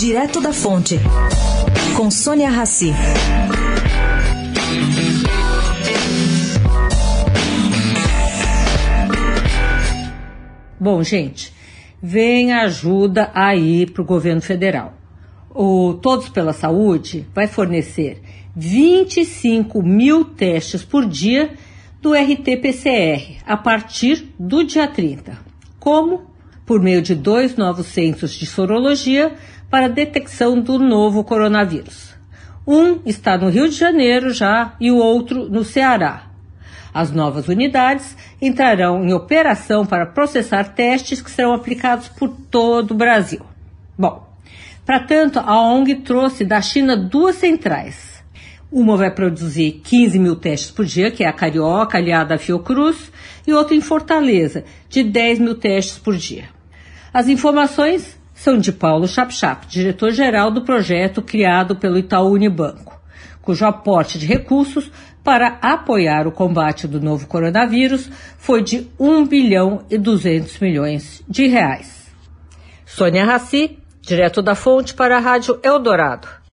Direto da Fonte, com Sônia Rassi. Bom, gente, vem ajuda aí para o governo federal. O Todos pela Saúde vai fornecer 25 mil testes por dia do RT-PCR a partir do dia 30. Como? Por meio de dois novos centros de sorologia para detecção do novo coronavírus. Um está no Rio de Janeiro já e o outro no Ceará. As novas unidades entrarão em operação para processar testes que serão aplicados por todo o Brasil. Bom, para tanto, a ONG trouxe da China duas centrais. Uma vai produzir 15 mil testes por dia, que é a Carioca, aliada à Fiocruz, e outra em Fortaleza, de 10 mil testes por dia. As informações são de Paulo Chapchap, diretor-geral do projeto criado pelo Itaú Unibanco, cujo aporte de recursos para apoiar o combate do novo coronavírus foi de 1 bilhão e 200 milhões de reais. Sônia Raci, direto da fonte para a Rádio Eldorado.